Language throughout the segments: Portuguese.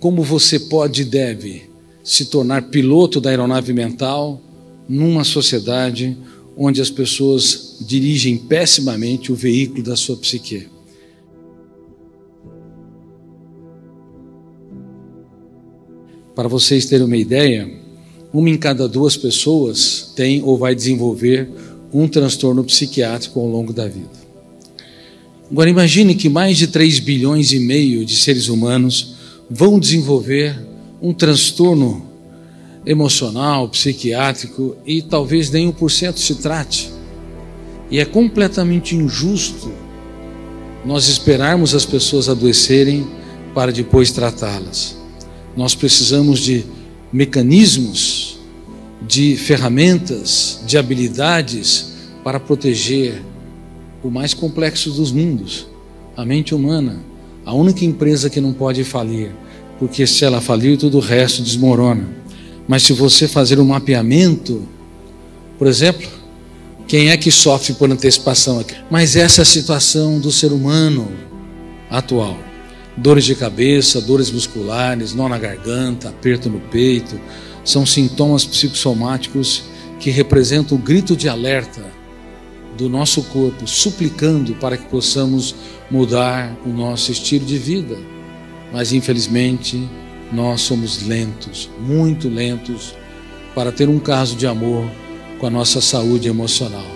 como você pode e deve se tornar piloto da aeronave mental numa sociedade onde as pessoas dirigem pessimamente o veículo da sua psique. Para vocês terem uma ideia, uma em cada duas pessoas tem ou vai desenvolver um transtorno psiquiátrico ao longo da vida. Agora imagine que mais de 3 bilhões e meio de seres humanos vão desenvolver um transtorno emocional, psiquiátrico e talvez nem um por cento se trate. E é completamente injusto nós esperarmos as pessoas adoecerem para depois tratá-las. Nós precisamos de mecanismos, de ferramentas, de habilidades para proteger o mais complexo dos mundos, a mente humana, a única empresa que não pode falir, porque se ela falir, todo o resto desmorona. Mas se você fazer um mapeamento, por exemplo, quem é que sofre por antecipação aqui? Mas essa é a situação do ser humano atual. Dores de cabeça, dores musculares, nó na garganta, aperto no peito, são sintomas psicossomáticos que representam o grito de alerta do nosso corpo, suplicando para que possamos mudar o nosso estilo de vida. Mas infelizmente, nós somos lentos, muito lentos, para ter um caso de amor com a nossa saúde emocional.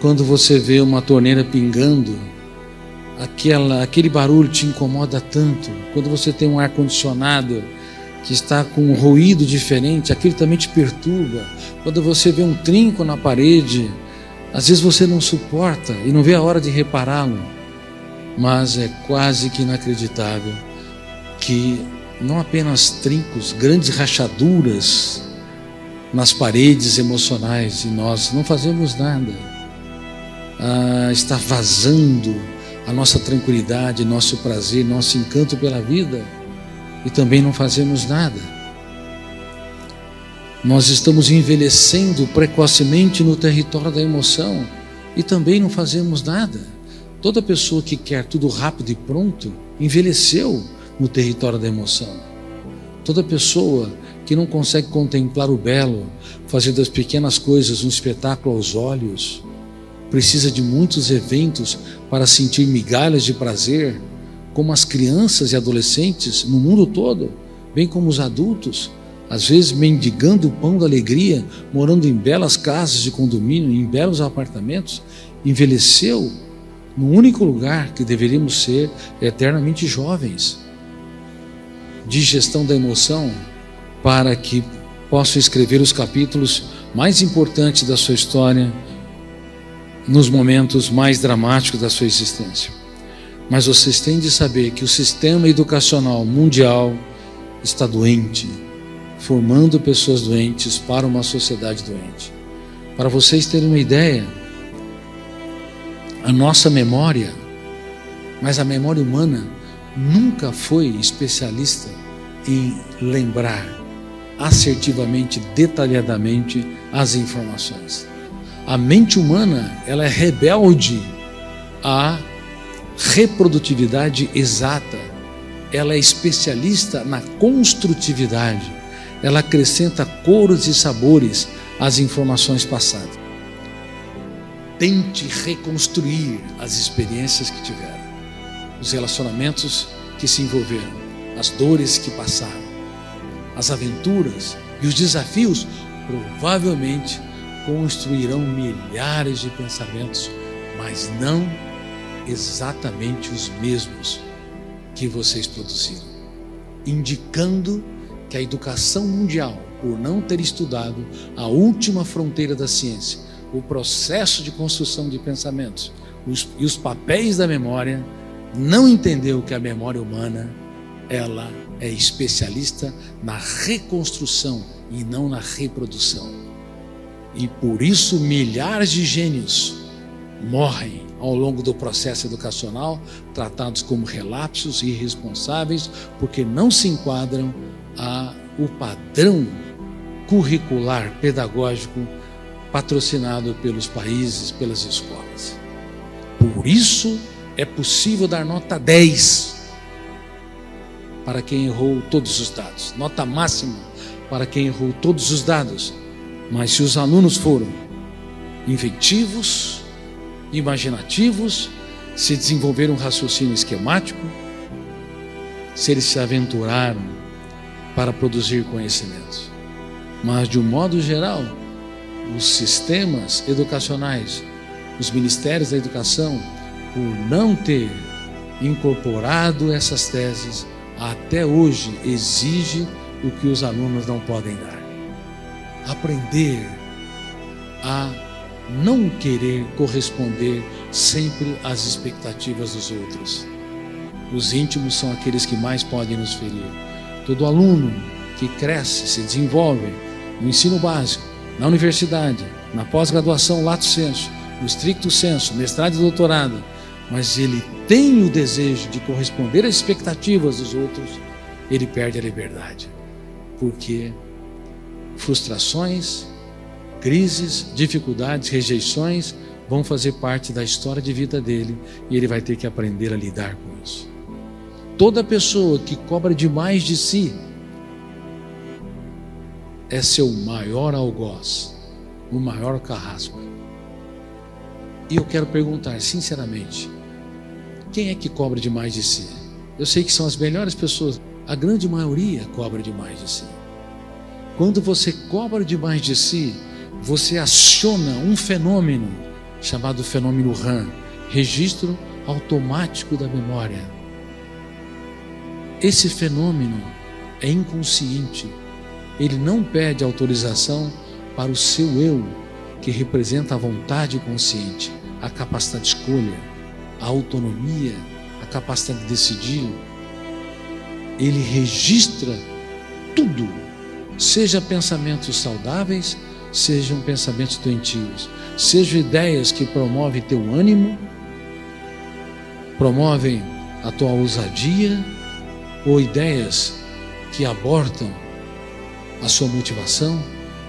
Quando você vê uma torneira pingando, aquela, aquele barulho te incomoda tanto. Quando você tem um ar-condicionado que está com um ruído diferente, aquilo também te perturba. Quando você vê um trinco na parede, às vezes você não suporta e não vê a hora de repará-lo, mas é quase que inacreditável que não apenas trincos, grandes rachaduras nas paredes emocionais e nós não fazemos nada. Ah, está vazando a nossa tranquilidade, nosso prazer, nosso encanto pela vida e também não fazemos nada. Nós estamos envelhecendo precocemente no território da emoção e também não fazemos nada. Toda pessoa que quer tudo rápido e pronto envelheceu no território da emoção. Toda pessoa que não consegue contemplar o belo, fazer das pequenas coisas um espetáculo aos olhos, precisa de muitos eventos para sentir migalhas de prazer, como as crianças e adolescentes no mundo todo, bem como os adultos, às vezes mendigando o pão da alegria, morando em belas casas de condomínio, em belos apartamentos, envelheceu no único lugar que deveríamos ser eternamente jovens de gestão da emoção para que possa escrever os capítulos mais importantes da sua história nos momentos mais dramáticos da sua existência. Mas vocês têm de saber que o sistema educacional mundial está doente, formando pessoas doentes para uma sociedade doente. Para vocês terem uma ideia, a nossa memória, mas a memória humana, nunca foi especialista em lembrar assertivamente, detalhadamente as informações. A mente humana, ela é rebelde à reprodutividade exata. Ela é especialista na construtividade. Ela acrescenta cores e sabores às informações passadas. Tente reconstruir as experiências que tiveram os relacionamentos que se envolveram, as dores que passaram, as aventuras e os desafios provavelmente construirão milhares de pensamentos, mas não exatamente os mesmos que vocês produziram, indicando que a educação mundial, por não ter estudado a última fronteira da ciência, o processo de construção de pensamentos os, e os papéis da memória, não entendeu que a memória humana ela é especialista na reconstrução e não na reprodução. E por isso milhares de gênios morrem ao longo do processo educacional, tratados como relapsos e irresponsáveis, porque não se enquadram a o padrão curricular pedagógico patrocinado pelos países, pelas escolas. Por isso é possível dar nota 10 para quem errou todos os dados. Nota máxima para quem errou todos os dados. Mas se os alunos foram inventivos, imaginativos, se desenvolveram um raciocínio esquemático, se eles se aventuraram para produzir conhecimentos. Mas, de um modo geral, os sistemas educacionais, os ministérios da educação, por não ter incorporado essas teses, até hoje exige o que os alunos não podem dar. Aprender a não querer corresponder sempre às expectativas dos outros. Os íntimos são aqueles que mais podem nos ferir. Todo aluno que cresce, se desenvolve no ensino básico, na universidade, na pós-graduação lato senso, no estricto senso, mestrado e doutorado, mas ele tem o desejo de corresponder às expectativas dos outros, ele perde a liberdade. Porque frustrações, crises, dificuldades, rejeições vão fazer parte da história de vida dele e ele vai ter que aprender a lidar com isso. Toda pessoa que cobra demais de si é seu maior algoz, o maior carrasco. E eu quero perguntar, sinceramente, quem é que cobra demais de si? Eu sei que são as melhores pessoas, a grande maioria cobra demais de si. Quando você cobra demais de si, você aciona um fenômeno chamado fenômeno RAM registro automático da memória. Esse fenômeno é inconsciente, ele não pede autorização para o seu eu, que representa a vontade consciente, a capacidade de escolha, a autonomia, a capacidade de decidir. Ele registra tudo, seja pensamentos saudáveis, sejam pensamentos doentios, sejam ideias que promovem teu ânimo, promovem a tua ousadia, ou ideias que abortam a sua motivação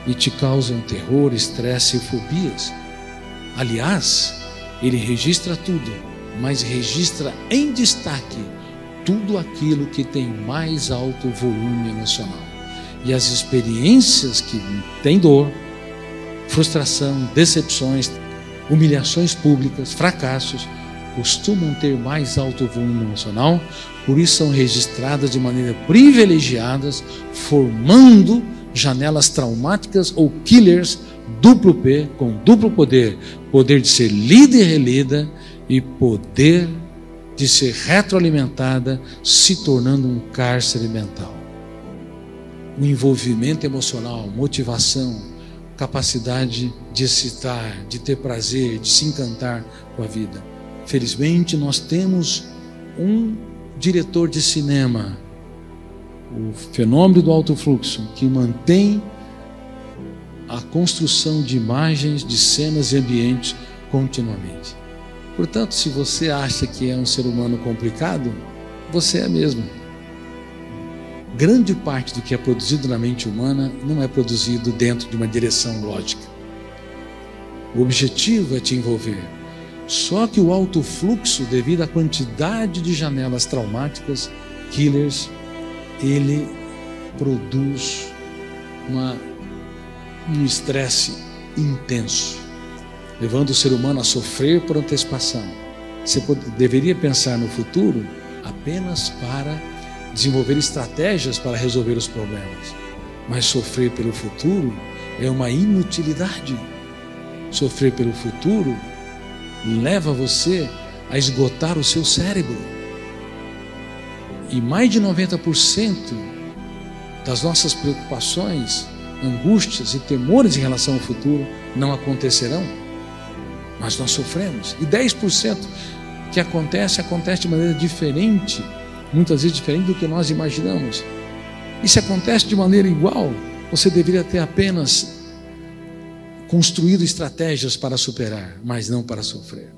e te causam terror, estresse e fobias. Aliás, ele registra tudo, mas registra em destaque tudo aquilo que tem mais alto volume emocional. E as experiências que têm dor, frustração, decepções, humilhações públicas, fracassos, costumam ter mais alto volume emocional, por isso são registradas de maneira privilegiada, formando janelas traumáticas ou killers duplo P, com duplo poder: poder de ser lida e relida e poder de ser retroalimentada, se tornando um cárcere mental. O envolvimento emocional, motivação, capacidade de excitar, de ter prazer, de se encantar com a vida. Felizmente, nós temos um diretor de cinema, o fenômeno do alto fluxo, que mantém a construção de imagens, de cenas e ambientes continuamente. Portanto, se você acha que é um ser humano complicado, você é mesmo. Grande parte do que é produzido na mente humana não é produzido dentro de uma direção lógica. O objetivo é te envolver. Só que o alto fluxo, devido à quantidade de janelas traumáticas, killers, ele produz uma, um estresse intenso, levando o ser humano a sofrer por antecipação. Você deveria pensar no futuro apenas para desenvolver estratégias para resolver os problemas, mas sofrer pelo futuro é uma inutilidade. Sofrer pelo futuro leva você a esgotar o seu cérebro. E mais de 90% das nossas preocupações, angústias e temores em relação ao futuro não acontecerão, mas nós sofremos. E 10% que acontece, acontece de maneira diferente, muitas vezes diferente do que nós imaginamos. E se acontece de maneira igual, você deveria ter apenas construído estratégias para superar, mas não para sofrer.